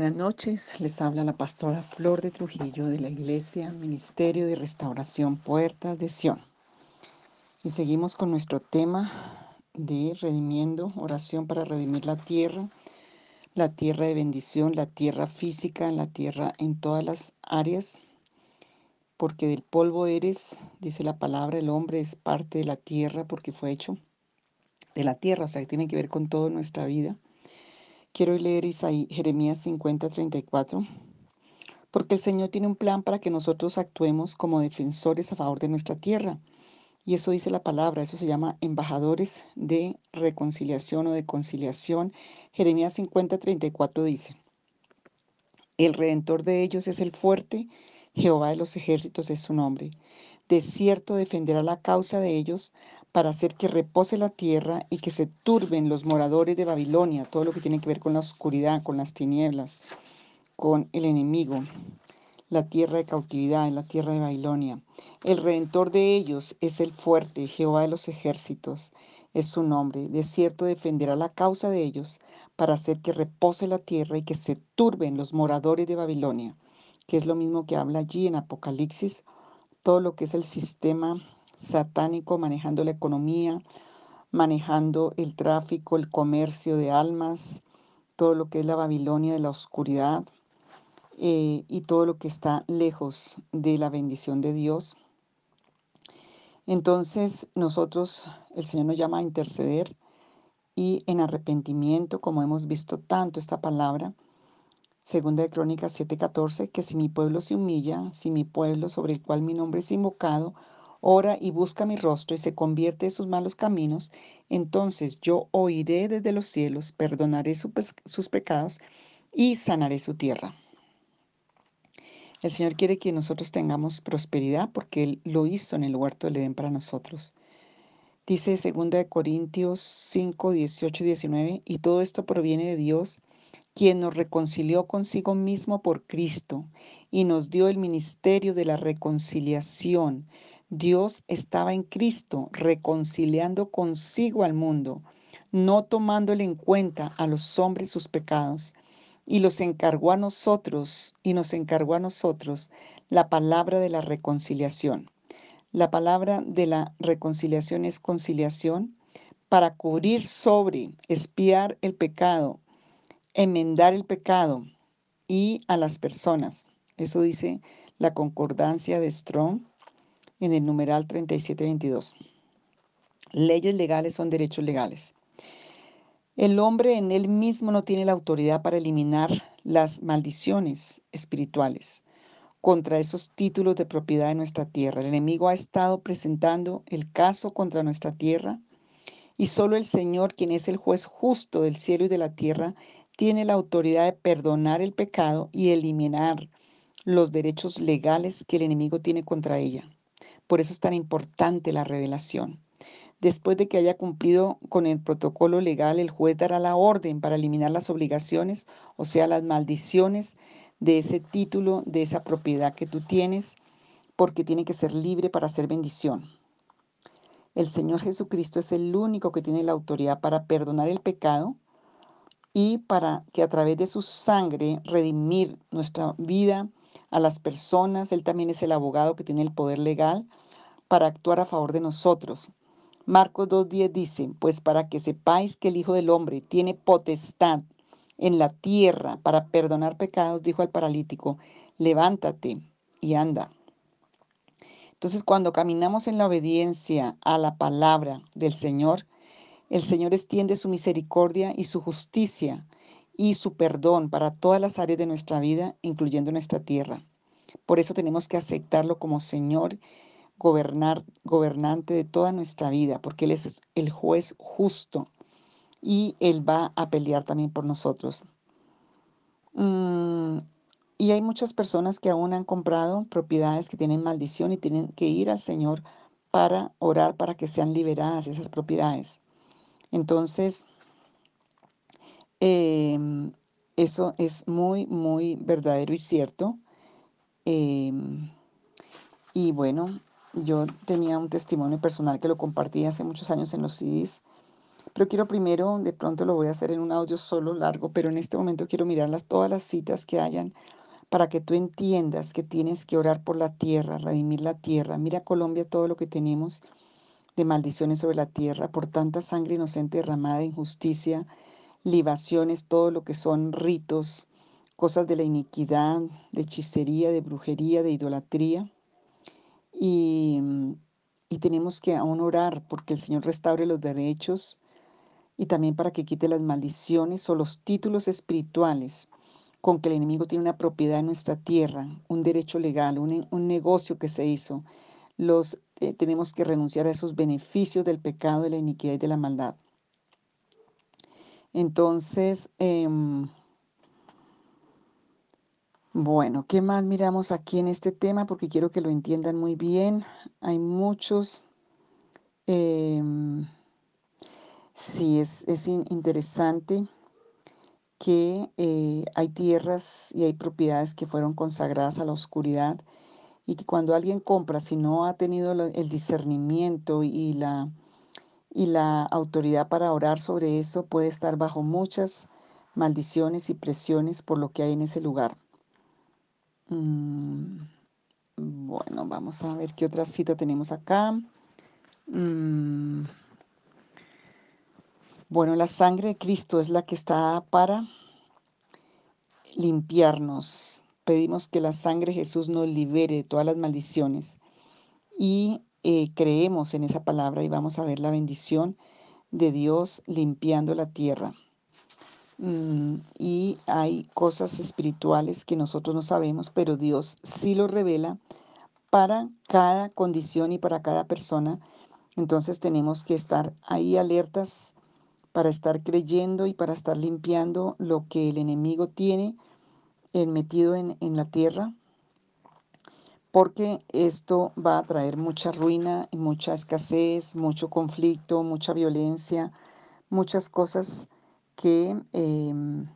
Buenas noches, les habla la pastora Flor de Trujillo de la Iglesia Ministerio de Restauración Puertas de Sion. Y seguimos con nuestro tema de redimiendo, oración para redimir la tierra, la tierra de bendición, la tierra física, la tierra en todas las áreas, porque del polvo eres, dice la palabra, el hombre es parte de la tierra porque fue hecho de la tierra, o sea, que tiene que ver con toda nuestra vida. Quiero leer Isaí, Jeremías 50, 34. Porque el Señor tiene un plan para que nosotros actuemos como defensores a favor de nuestra tierra. Y eso dice la palabra, eso se llama embajadores de reconciliación o de conciliación. Jeremías 50, 34 dice, el redentor de ellos es el fuerte, Jehová de los ejércitos es su nombre. De cierto defenderá la causa de ellos para hacer que repose la tierra y que se turben los moradores de Babilonia, todo lo que tiene que ver con la oscuridad, con las tinieblas, con el enemigo, la tierra de cautividad, la tierra de Babilonia. El redentor de ellos es el fuerte, Jehová de los ejércitos, es su nombre. De cierto defenderá la causa de ellos para hacer que repose la tierra y que se turben los moradores de Babilonia, que es lo mismo que habla allí en Apocalipsis, todo lo que es el sistema satánico manejando la economía, manejando el tráfico, el comercio de almas, todo lo que es la Babilonia de la oscuridad eh, y todo lo que está lejos de la bendición de Dios. Entonces nosotros, el Señor nos llama a interceder y en arrepentimiento, como hemos visto tanto esta palabra, Segunda de Crónicas 7:14, que si mi pueblo se humilla, si mi pueblo sobre el cual mi nombre es invocado, ora y busca mi rostro y se convierte de sus malos caminos, entonces yo oiré desde los cielos, perdonaré sus pecados y sanaré su tierra. El Señor quiere que nosotros tengamos prosperidad porque Él lo hizo en el huerto del Edén para nosotros. Dice 2 Corintios 5, 18 y 19, y todo esto proviene de Dios, quien nos reconcilió consigo mismo por Cristo y nos dio el ministerio de la reconciliación Dios estaba en Cristo reconciliando consigo al mundo, no tomándole en cuenta a los hombres sus pecados, y los encargó a nosotros, y nos encargó a nosotros la palabra de la reconciliación. La palabra de la reconciliación es conciliación para cubrir sobre, espiar el pecado, enmendar el pecado y a las personas. Eso dice la concordancia de Strong en el numeral 3722. Leyes legales son derechos legales. El hombre en él mismo no tiene la autoridad para eliminar las maldiciones espirituales contra esos títulos de propiedad de nuestra tierra. El enemigo ha estado presentando el caso contra nuestra tierra y solo el Señor, quien es el juez justo del cielo y de la tierra, tiene la autoridad de perdonar el pecado y eliminar los derechos legales que el enemigo tiene contra ella. Por eso es tan importante la revelación. Después de que haya cumplido con el protocolo legal, el juez dará la orden para eliminar las obligaciones, o sea, las maldiciones de ese título, de esa propiedad que tú tienes, porque tiene que ser libre para hacer bendición. El Señor Jesucristo es el único que tiene la autoridad para perdonar el pecado y para que a través de su sangre redimir nuestra vida, a las personas. Él también es el abogado que tiene el poder legal para actuar a favor de nosotros. Marcos 2.10 dice, pues para que sepáis que el Hijo del Hombre tiene potestad en la tierra para perdonar pecados, dijo al paralítico, levántate y anda. Entonces, cuando caminamos en la obediencia a la palabra del Señor, el Señor extiende su misericordia y su justicia y su perdón para todas las áreas de nuestra vida, incluyendo nuestra tierra. Por eso tenemos que aceptarlo como Señor, gobernar, gobernante de toda nuestra vida, porque Él es el juez justo y Él va a pelear también por nosotros. Mm, y hay muchas personas que aún han comprado propiedades que tienen maldición y tienen que ir al Señor para orar para que sean liberadas esas propiedades. Entonces, Em, eso es muy, muy verdadero y cierto. Em, y bueno, yo tenía un testimonio personal que lo compartí hace muchos años en los CDs, Pero quiero primero, de pronto lo voy a hacer en un audio solo largo, pero en este momento quiero mirar las, todas las citas que hayan para que tú entiendas que tienes que orar por la tierra, redimir la tierra. Mira Colombia todo lo que tenemos de maldiciones sobre la tierra por tanta sangre inocente derramada de injusticia, libaciones, todo lo que son ritos, cosas de la iniquidad, de hechicería, de brujería, de idolatría. Y, y tenemos que aún orar porque el Señor restaure los derechos y también para que quite las maldiciones o los títulos espirituales con que el enemigo tiene una propiedad en nuestra tierra, un derecho legal, un, un negocio que se hizo. Los, eh, tenemos que renunciar a esos beneficios del pecado, de la iniquidad y de la maldad. Entonces, eh, bueno, ¿qué más miramos aquí en este tema? Porque quiero que lo entiendan muy bien. Hay muchos... Eh, Sí, es, es interesante que eh, hay tierras y hay propiedades que fueron consagradas a la oscuridad y que cuando alguien compra, si no ha tenido el discernimiento y la, y la autoridad para orar sobre eso, puede estar bajo muchas maldiciones y presiones por lo que hay en ese lugar. Mm, bueno, vamos a ver qué otra cita tenemos acá. Mm, bueno, la sangre de Cristo es la que está para limpiarnos. Pedimos que la sangre de Jesús nos libere de todas las maldiciones y eh, creemos en esa palabra y vamos a ver la bendición de Dios limpiando la tierra. Mm, y hay cosas espirituales que nosotros no sabemos, pero Dios sí lo revela para cada condición y para cada persona. Entonces tenemos que estar ahí alertas para estar creyendo y para estar limpiando lo que el enemigo tiene metido en, en la tierra, porque esto va a traer mucha ruina mucha escasez, mucho conflicto, mucha violencia, muchas cosas que, em,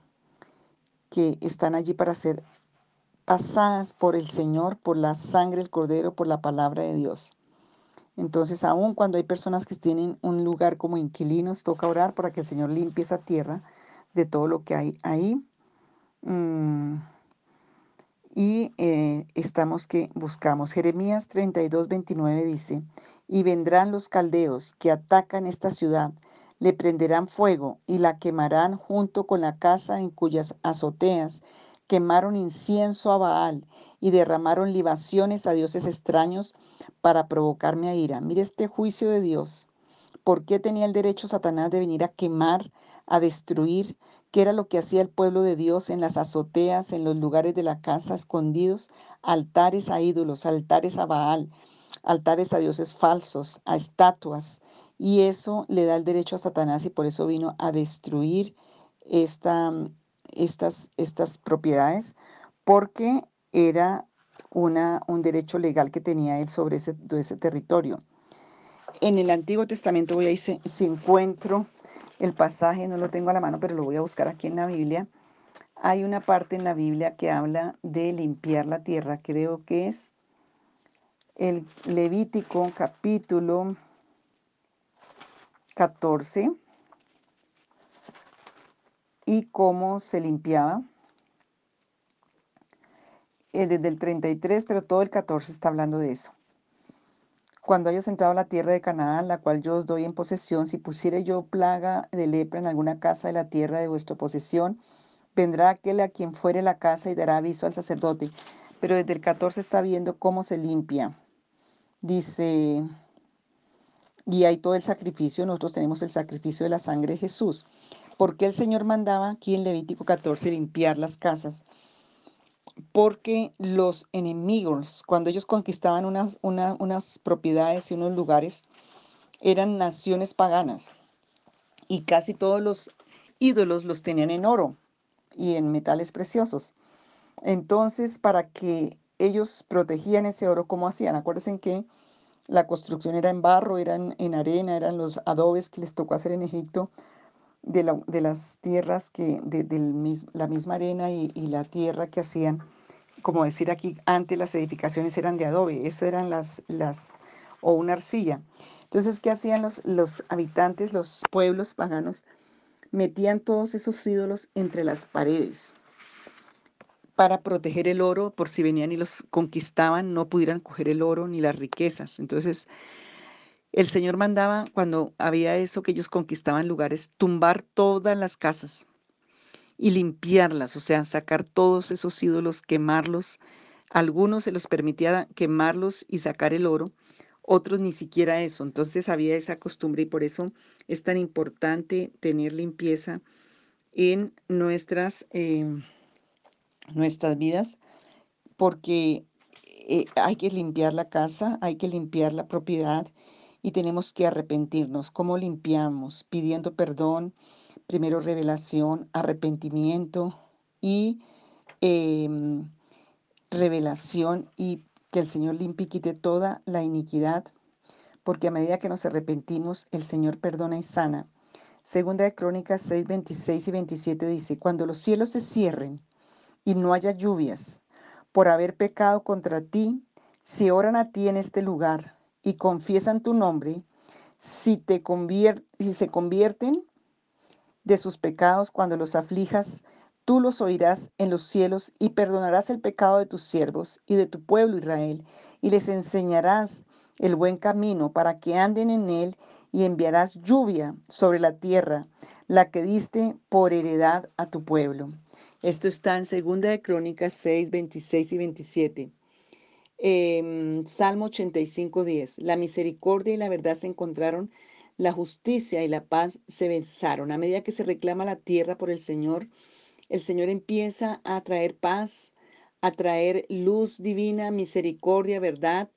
que están allí para ser pasadas por el Señor, por la sangre del Cordero, por la palabra de Dios. Entonces, aun cuando hay personas que tienen un lugar como inquilinos, toca orar para que el Señor limpie esa tierra de todo lo que hay ahí. Mm, y eh, estamos que buscamos. Jeremías 32, 29 dice, y vendrán los caldeos que atacan esta ciudad, le prenderán fuego y la quemarán junto con la casa en cuyas azoteas quemaron incienso a Baal y derramaron libaciones a dioses extraños para provocarme a ira. Mire este juicio de Dios. ¿Por qué tenía el derecho Satanás de venir a quemar, a destruir? ¿Qué era lo que hacía el pueblo de Dios en las azoteas, en los lugares de la casa escondidos? Altares a ídolos, altares a Baal, altares a dioses falsos, a estatuas. Y eso le da el derecho a Satanás y por eso vino a destruir esta, estas, estas propiedades, porque era una, un derecho legal que tenía él sobre ese, ese territorio. En el Antiguo Testamento voy a si, si encuentro el pasaje, no lo tengo a la mano, pero lo voy a buscar aquí en la Biblia. Hay una parte en la Biblia que habla de limpiar la tierra, creo que es el Levítico capítulo 14 y cómo se limpiaba. Eh, desde el 33, pero todo el 14 está hablando de eso. Cuando hayas entrado a la tierra de Canaán, la cual yo os doy en posesión, si pusiere yo plaga de lepra en alguna casa de la tierra de vuestra posesión, vendrá aquel a quien fuere la casa y dará aviso al sacerdote. Pero desde el 14 está viendo cómo se limpia. Dice, y hay todo el sacrificio, nosotros tenemos el sacrificio de la sangre de Jesús. porque el Señor mandaba aquí en Levítico 14 limpiar las casas? Porque los enemigos, cuando ellos conquistaban unas, unas propiedades y unos lugares, eran naciones paganas y casi todos los ídolos los tenían en oro y en metales preciosos. Entonces, para que ellos protegían ese oro, ¿cómo hacían? Acuérdense que la construcción era en barro, eran en arena, eran los adobes que les tocó hacer en Egipto de, las tierras que, de, la misma arena y, la tierra que hacían, como decir aquí, antes las edificaciones eran de adobe, esas eran las, las, o una arcilla. Entonces, ¿qué hacían los, los habitantes, los pueblos paganos? Metían todos esos ídolos entre las paredes para proteger el oro, por si venían y los conquistaban, no pudieran coger el oro ni las riquezas. Entonces, el Señor mandaba, cuando había eso que ellos conquistaban lugares, tumbar todas las casas y limpiarlas, o sea, sacar todos esos ídolos, quemarlos. Algunos se los permitía quemarlos y sacar el oro, otros ni siquiera eso. Entonces había esa costumbre y por eso es tan importante tener limpieza en nuestras, em, nuestras vidas, porque eh, hay que limpiar la casa, hay que limpiar la propiedad y tenemos que arrepentirnos. ¿Cómo limpiamos? Pidiendo perdón, primero revelación, arrepentimiento y em, revelación y que el Señor limpie y quite toda la iniquidad, porque a medida que nos arrepentimos, el Señor perdona y sana. Segunda de Crónicas 6, 26 y 27 dice, cuando los cielos se cierren y no haya lluvias, por haber pecado contra ti, si oran a ti en este lugar y confiesan tu nombre, si, te si se convierten de sus pecados cuando los aflijas, tú los oirás en los cielos y perdonarás el pecado de tus siervos y de tu pueblo Israel, y les enseñarás el buen camino para que anden en él, y enviarás lluvia sobre la tierra, la que diste por heredad a tu pueblo. Esto está en 2 de Crónicas 6, 26 y 27. Em, Salmo 85, 10. La misericordia y la verdad se encontraron, la justicia y la paz se besaron. A medida que se reclama la tierra por el Señor, el Señor empieza a traer paz, a traer luz divina, misericordia, verdad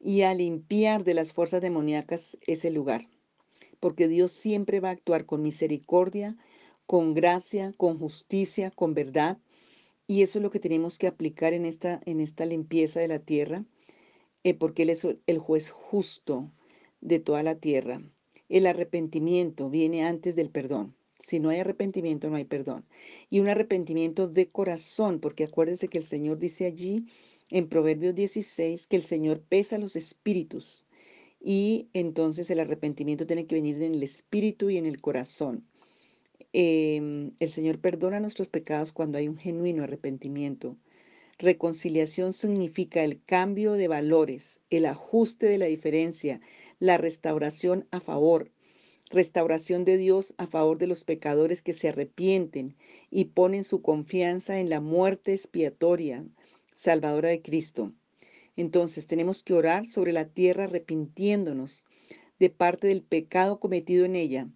y a limpiar de las fuerzas demoníacas ese lugar. Porque Dios siempre va a actuar con misericordia, con gracia, con justicia, con verdad y eso es lo que tenemos que aplicar en esta, en esta limpieza de la tierra, eh, porque Él es el juez justo de toda la tierra. El arrepentimiento viene antes del perdón. Si no hay arrepentimiento, no hay perdón. Y un arrepentimiento de corazón, porque acuérdense que el Señor dice allí en Proverbios 16 que el Señor pesa los espíritus. Y entonces el arrepentimiento tiene que venir en el espíritu y en el corazón. Em, el Señor perdona nuestros pecados cuando hay un genuino arrepentimiento. Reconciliación significa el cambio de valores, el ajuste de la diferencia, la restauración a favor, restauración de Dios a favor de los pecadores que se arrepienten y ponen su confianza en la muerte expiatoria, salvadora de Cristo. Entonces tenemos que orar sobre la tierra arrepintiéndonos de parte del pecado cometido en ella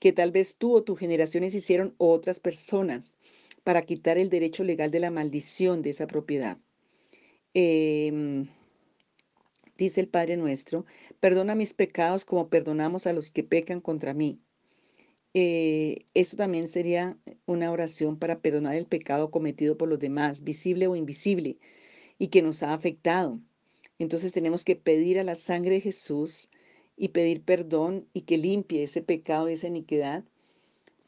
que tal vez tú o tus generaciones hicieron otras personas para quitar el derecho legal de la maldición de esa propiedad. Em, dice el Padre nuestro, perdona mis pecados como perdonamos a los que pecan contra mí. Eh, esto también sería una oración para perdonar el pecado cometido por los demás, visible o invisible, y que nos ha afectado. Entonces tenemos que pedir a la sangre de Jesús y pedir perdón y que limpie ese pecado esa iniquidad,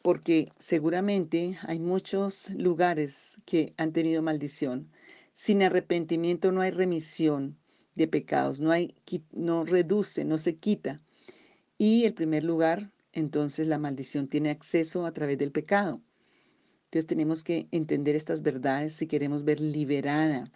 porque seguramente hay muchos lugares que han tenido maldición. Sin arrepentimiento no hay remisión de pecados, no hay no reduce, no se quita. Y el primer lugar, entonces la maldición tiene acceso a través del pecado. Entonces tenemos que entender estas verdades si queremos ver liberada.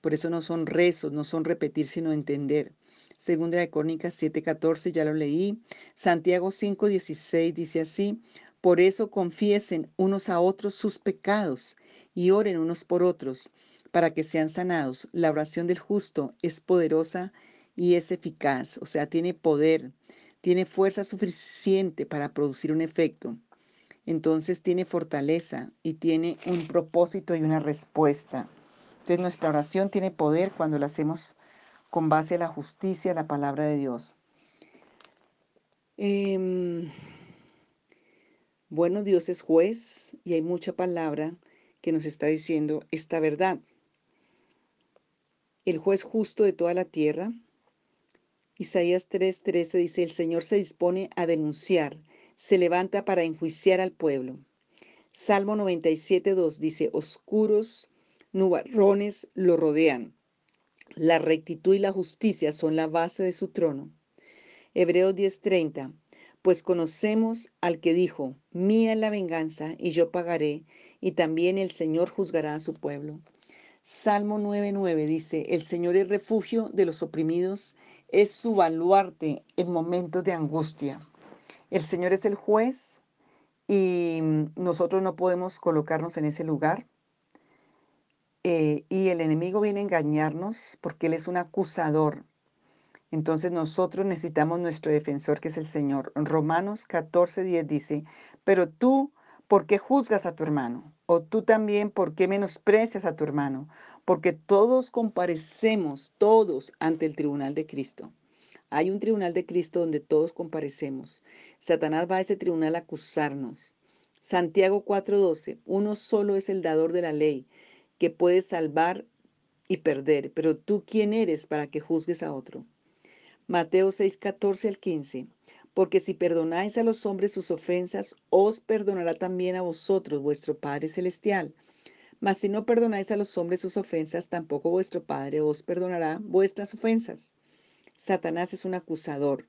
Por eso no son rezos, no son repetir, sino entender. Segunda de Crónicas 7:14, ya lo leí. Santiago 5:16 dice así, por eso confiesen unos a otros sus pecados y oren unos por otros para que sean sanados. La oración del justo es poderosa y es eficaz, o sea, tiene poder, tiene fuerza suficiente para producir un efecto. Entonces tiene fortaleza y tiene un propósito y una respuesta. Entonces nuestra oración tiene poder cuando la hacemos con base a la justicia, la palabra de Dios. Em, bueno, Dios es juez y hay mucha palabra que nos está diciendo esta verdad. El juez justo de toda la tierra. Isaías 3:13 dice, el Señor se dispone a denunciar, se levanta para enjuiciar al pueblo. Salmo 97:2 dice, oscuros nubarrones lo rodean. La rectitud y la justicia son la base de su trono. Hebreos 10:30. Pues conocemos al que dijo, mía es la venganza y yo pagaré, y también el Señor juzgará a su pueblo. Salmo 9:9 dice, el Señor es refugio de los oprimidos, es su baluarte en momentos de angustia. El Señor es el juez y nosotros no podemos colocarnos en ese lugar. Eh, y el enemigo viene a engañarnos porque Él es un acusador. Entonces nosotros necesitamos nuestro defensor que es el Señor. Romanos 14, 10 dice, pero tú, ¿por qué juzgas a tu hermano? O tú también, ¿por qué menosprecias a tu hermano? Porque todos comparecemos, todos, ante el tribunal de Cristo. Hay un tribunal de Cristo donde todos comparecemos. Satanás va a ese tribunal a acusarnos. Santiago 4:12, uno solo es el dador de la ley que puede salvar y perder, pero tú quién eres para que juzgues a otro. Mateo 6, 14 al 15. Porque si perdonáis a los hombres sus ofensas, os perdonará también a vosotros vuestro Padre Celestial. Mas si no perdonáis a los hombres sus ofensas, tampoco vuestro Padre os perdonará vuestras ofensas. Satanás es un acusador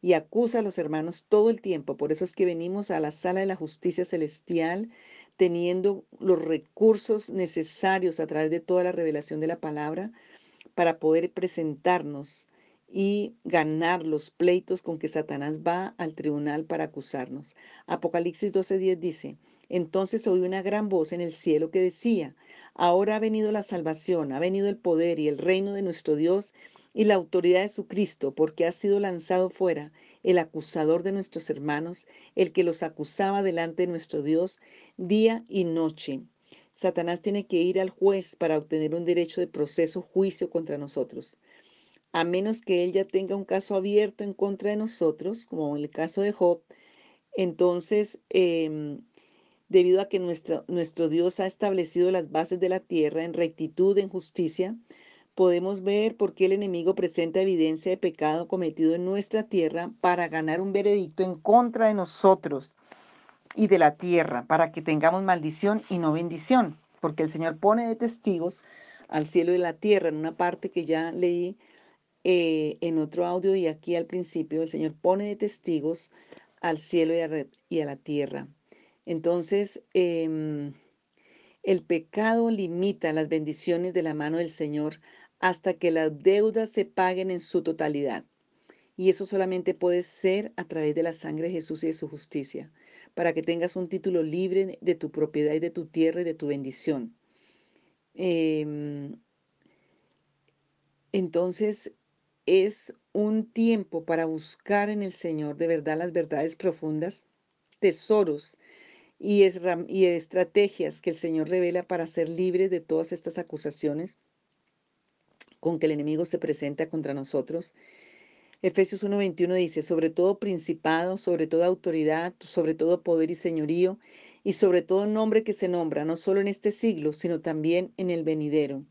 y acusa a los hermanos todo el tiempo. Por eso es que venimos a la sala de la justicia celestial teniendo los recursos necesarios a través de toda la revelación de la palabra para poder presentarnos y ganar los pleitos con que Satanás va al tribunal para acusarnos. Apocalipsis 12:10 dice, entonces oí una gran voz en el cielo que decía, ahora ha venido la salvación, ha venido el poder y el reino de nuestro Dios y la autoridad de su Cristo, porque ha sido lanzado fuera el acusador de nuestros hermanos, el que los acusaba delante de nuestro Dios día y noche. Satanás tiene que ir al juez para obtener un derecho de proceso, juicio contra nosotros. A menos que él ya tenga un caso abierto en contra de nosotros, como en el caso de Job, entonces, em, debido a que nuestro, nuestro Dios ha establecido las bases de la tierra en rectitud, en justicia, podemos ver por qué el enemigo presenta evidencia de pecado cometido en nuestra tierra para ganar un veredicto en contra de nosotros y de la tierra, para que tengamos maldición y no bendición, porque el Señor pone de testigos al cielo y la tierra, en una parte que ya leí eh, en otro audio y aquí al principio, el Señor pone de testigos al cielo y a, la tierra. Entonces, em, el pecado limita las bendiciones de la mano del Señor hasta que las deudas se paguen en su totalidad. Y eso solamente puede ser a través de la sangre de Jesús y de su justicia, para que tengas un título libre de tu propiedad y de tu tierra y de tu bendición. Em, entonces, es un tiempo para buscar en el Señor de verdad las verdades profundas, tesoros y, y estrategias que el Señor revela para ser libres de todas estas acusaciones con que el enemigo se presenta contra nosotros. Efesios 1:21 dice, sobre todo principado, sobre toda autoridad, sobre todo poder y señorío, y sobre todo nombre que se nombra, no solo en este siglo, sino también en el venidero.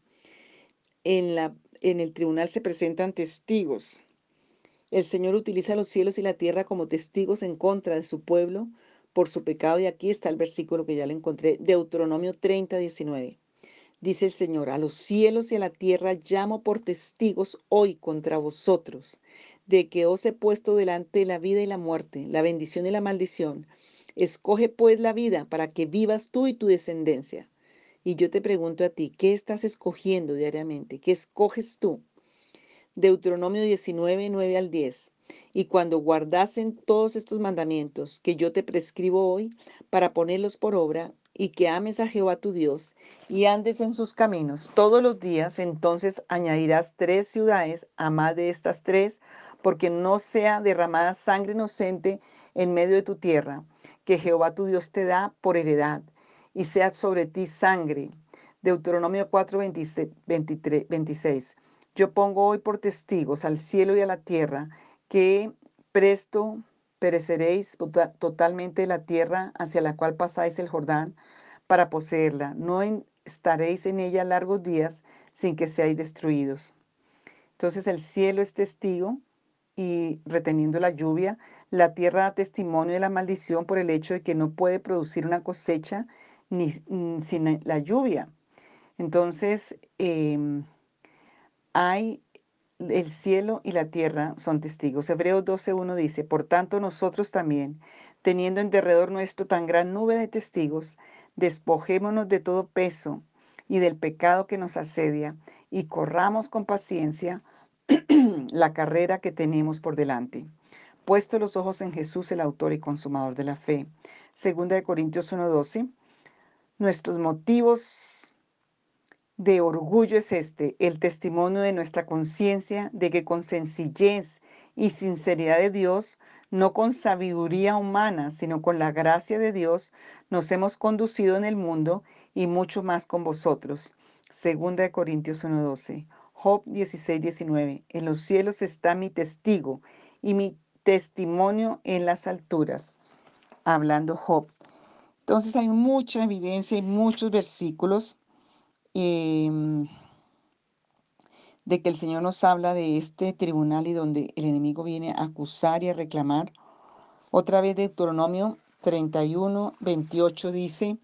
En, la, en el tribunal se presentan testigos. El Señor utiliza los cielos y la tierra como testigos en contra de su pueblo por su pecado, y aquí está el versículo que ya le encontré, Deuteronomio 30, 19. Dice el Señor, a los cielos y a la tierra llamo por testigos hoy contra vosotros, de que os he puesto delante la vida y la muerte, la bendición y la maldición. Escoge pues la vida para que vivas tú y tu descendencia. Y yo te pregunto a ti, ¿qué estás escogiendo diariamente? ¿Qué escoges tú? Deuteronomio 19, 9 al 10. Y cuando guardasen todos estos mandamientos que yo te prescribo hoy para ponerlos por obra, y que ames a Jehová tu Dios y andes en sus caminos todos los días, entonces añadirás tres ciudades a más de estas tres, porque no sea derramada sangre inocente en medio de tu tierra, que Jehová tu Dios te da por heredad, y sea sobre ti sangre. Deuteronomio 4, 23, 26. Yo pongo hoy por testigos al cielo y a la tierra que presto pereceréis tota-, totalmente la tierra hacia la cual pasáis el Jordán para poseerla. No estaréis en ella largos días sin que seáis destruidos. Entonces el cielo es testigo y reteniendo la lluvia, la tierra da testimonio de la maldición por el hecho de que no puede producir una cosecha ni, sin la lluvia. Entonces, em, hay el cielo y la tierra son testigos. Hebreos 12.1 dice, por tanto nosotros también, teniendo en derredor nuestro tan gran nube de testigos, despojémonos de todo peso y del pecado que nos asedia y corramos con paciencia la carrera que tenemos por delante. Puesto los ojos en Jesús, el autor y consumador de la fe. Segunda de Corintios 1.12. Nuestros motivos de orgullo es este, el testimonio de nuestra conciencia de que con sencillez y sinceridad de Dios, no con sabiduría humana, sino con la gracia de Dios, nos hemos conducido en el mundo y mucho más con vosotros. Segunda de Corintios 1:12. Job 16:19. En los cielos está mi testigo y mi testimonio en las alturas. Hablando Job. Entonces hay mucha evidencia y muchos versículos Em, de que el Señor nos habla de este tribunal y donde el enemigo viene a acusar y a reclamar. Otra vez Deuteronomio 31, 28 dice,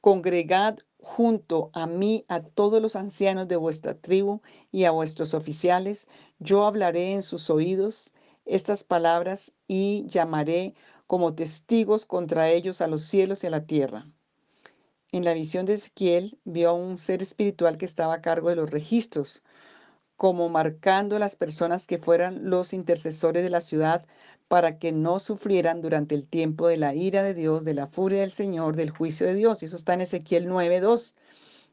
congregad junto a mí a todos los ancianos de vuestra tribu y a vuestros oficiales, yo hablaré en sus oídos estas palabras y llamaré como testigos contra ellos a los cielos y a la tierra. En la visión de Ezequiel vio a un ser espiritual que estaba a cargo de los registros, como marcando las personas que fueran los intercesores de la ciudad para que no sufrieran durante el tiempo de la ira de Dios, de la furia del Señor, del juicio de Dios. Eso está en Ezequiel 9.2.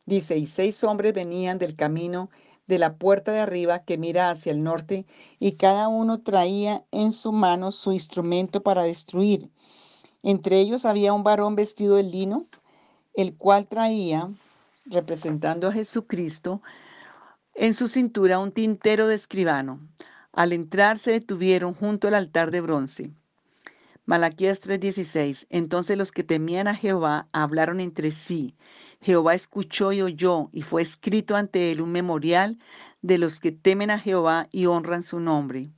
Dice, y seis hombres venían del camino de la puerta de arriba que mira hacia el norte, y cada uno traía en su mano su instrumento para destruir. Entre ellos había un varón vestido de lino, el cual traía, representando a Jesucristo, en su cintura un tintero de escribano. Al entrar se detuvieron junto al altar de bronce. Malaquías 3:16. Entonces los que temían a Jehová hablaron entre sí. Jehová escuchó y oyó, y fue escrito ante él un memorial de los que temen a Jehová y honran su nombre.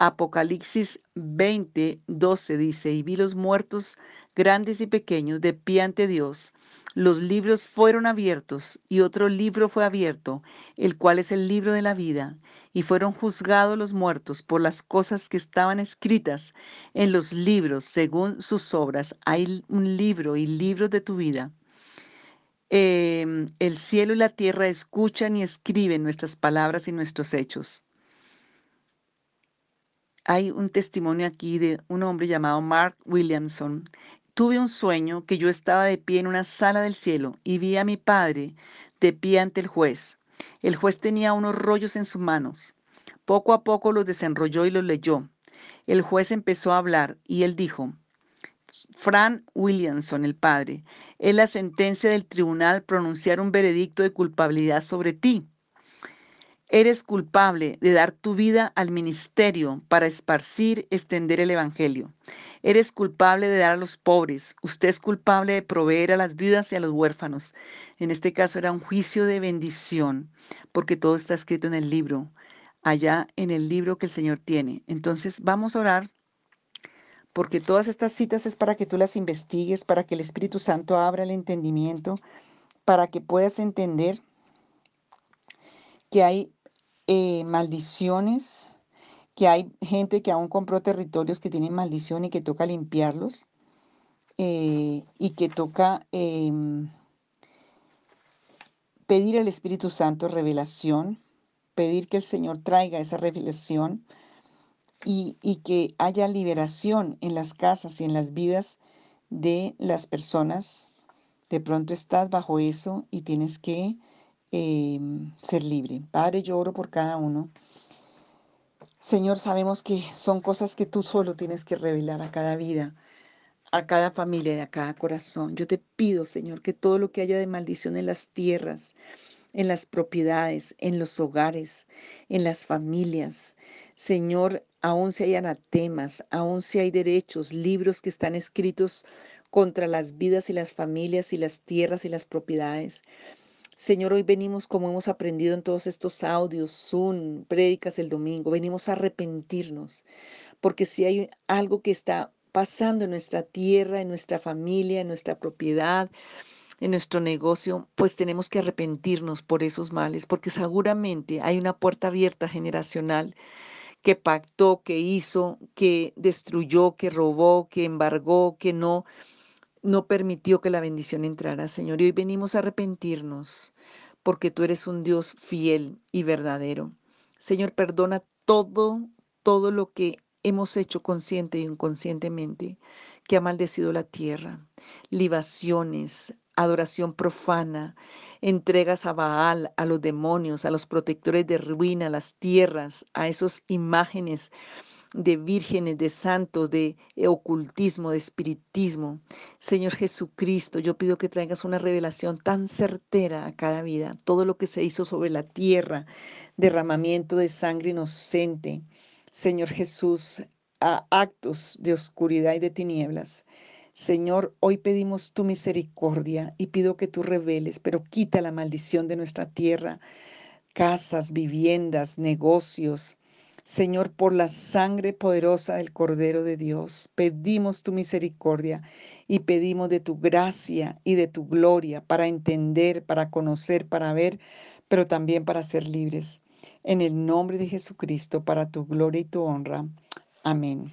Apocalipsis 20, 12 dice, y vi los muertos grandes y pequeños de pie ante Dios. Los libros fueron abiertos y otro libro fue abierto, el cual es el libro de la vida, y fueron juzgados los muertos por las cosas que estaban escritas en los libros según sus obras. Hay un libro y libros de tu vida. Em, el cielo y la tierra escuchan y escriben nuestras palabras y nuestros hechos. Hay un testimonio aquí de un hombre llamado Mark Williamson. Tuve un sueño que yo estaba de pie en una sala del cielo y vi a mi padre de pie ante el juez. El juez tenía unos rollos en sus manos. Poco a poco los desenrolló y los leyó. El juez empezó a hablar y él dijo, Fran Williamson, el padre, es la sentencia del tribunal pronunciar un veredicto de culpabilidad sobre ti. Eres culpable de dar tu vida al ministerio para esparcir, extender el Evangelio. Eres culpable de dar a los pobres. Usted es culpable de proveer a las viudas y a los huérfanos. En este caso era un juicio de bendición, porque todo está escrito en el libro, allá en el libro que el Señor tiene. Entonces vamos a orar, porque todas estas citas es para que tú las investigues, para que el Espíritu Santo abra el entendimiento, para que puedas entender que hay eh, maldiciones, que hay gente que aún compró territorios que tienen maldición y que toca limpiarlos eh, y que toca em, pedir al Espíritu Santo revelación, pedir que el Señor traiga esa revelación y, y, que haya liberación en las casas y en las vidas de las personas. De pronto estás bajo eso y tienes que Em, ser libre. Padre, yo oro por cada uno. Señor, sabemos que son cosas que tú solo tienes que revelar a cada vida, a cada familia y a cada corazón. Yo te pido, Señor, que todo lo que haya de maldición en las tierras, en las propiedades, en los hogares, en las familias, Señor, aún si hay anatemas, aún si hay derechos, libros que están escritos contra las vidas y las familias y las tierras y las propiedades. Señor, hoy venimos como hemos aprendido en todos estos audios, Zoom, prédicas el domingo, venimos a arrepentirnos, porque si hay algo que está pasando en nuestra tierra, en nuestra familia, en nuestra propiedad, en nuestro negocio, pues tenemos que arrepentirnos por esos males, porque seguramente hay una puerta abierta generacional que pactó, que hizo, que destruyó, que robó, que embargó, que no no permitió que la bendición entrara, Señor. Y hoy venimos a arrepentirnos porque tú eres un Dios fiel y verdadero. Señor, perdona todo, todo lo que hemos hecho consciente y inconscientemente que ha maldecido la tierra. Libaciones, adoración profana, entregas a Baal, a los demonios, a los protectores de ruina, a las tierras, a esas imágenes de vírgenes, de santos, de ocultismo, de espiritismo. Señor Jesucristo, yo pido que traigas una revelación tan certera a cada vida, todo lo que se hizo sobre la tierra, derramamiento de sangre inocente. Señor Jesús, a actos de oscuridad y de tinieblas. Señor, hoy pedimos tu misericordia y pido que tú reveles, pero quita la maldición de nuestra tierra, casas, viviendas, negocios, Señor, por la sangre poderosa del Cordero de Dios, pedimos tu misericordia y pedimos de tu gracia y de tu gloria para entender, para conocer, para ver, pero también para ser libres. En el nombre de Jesucristo, para tu gloria y tu honra. Amén.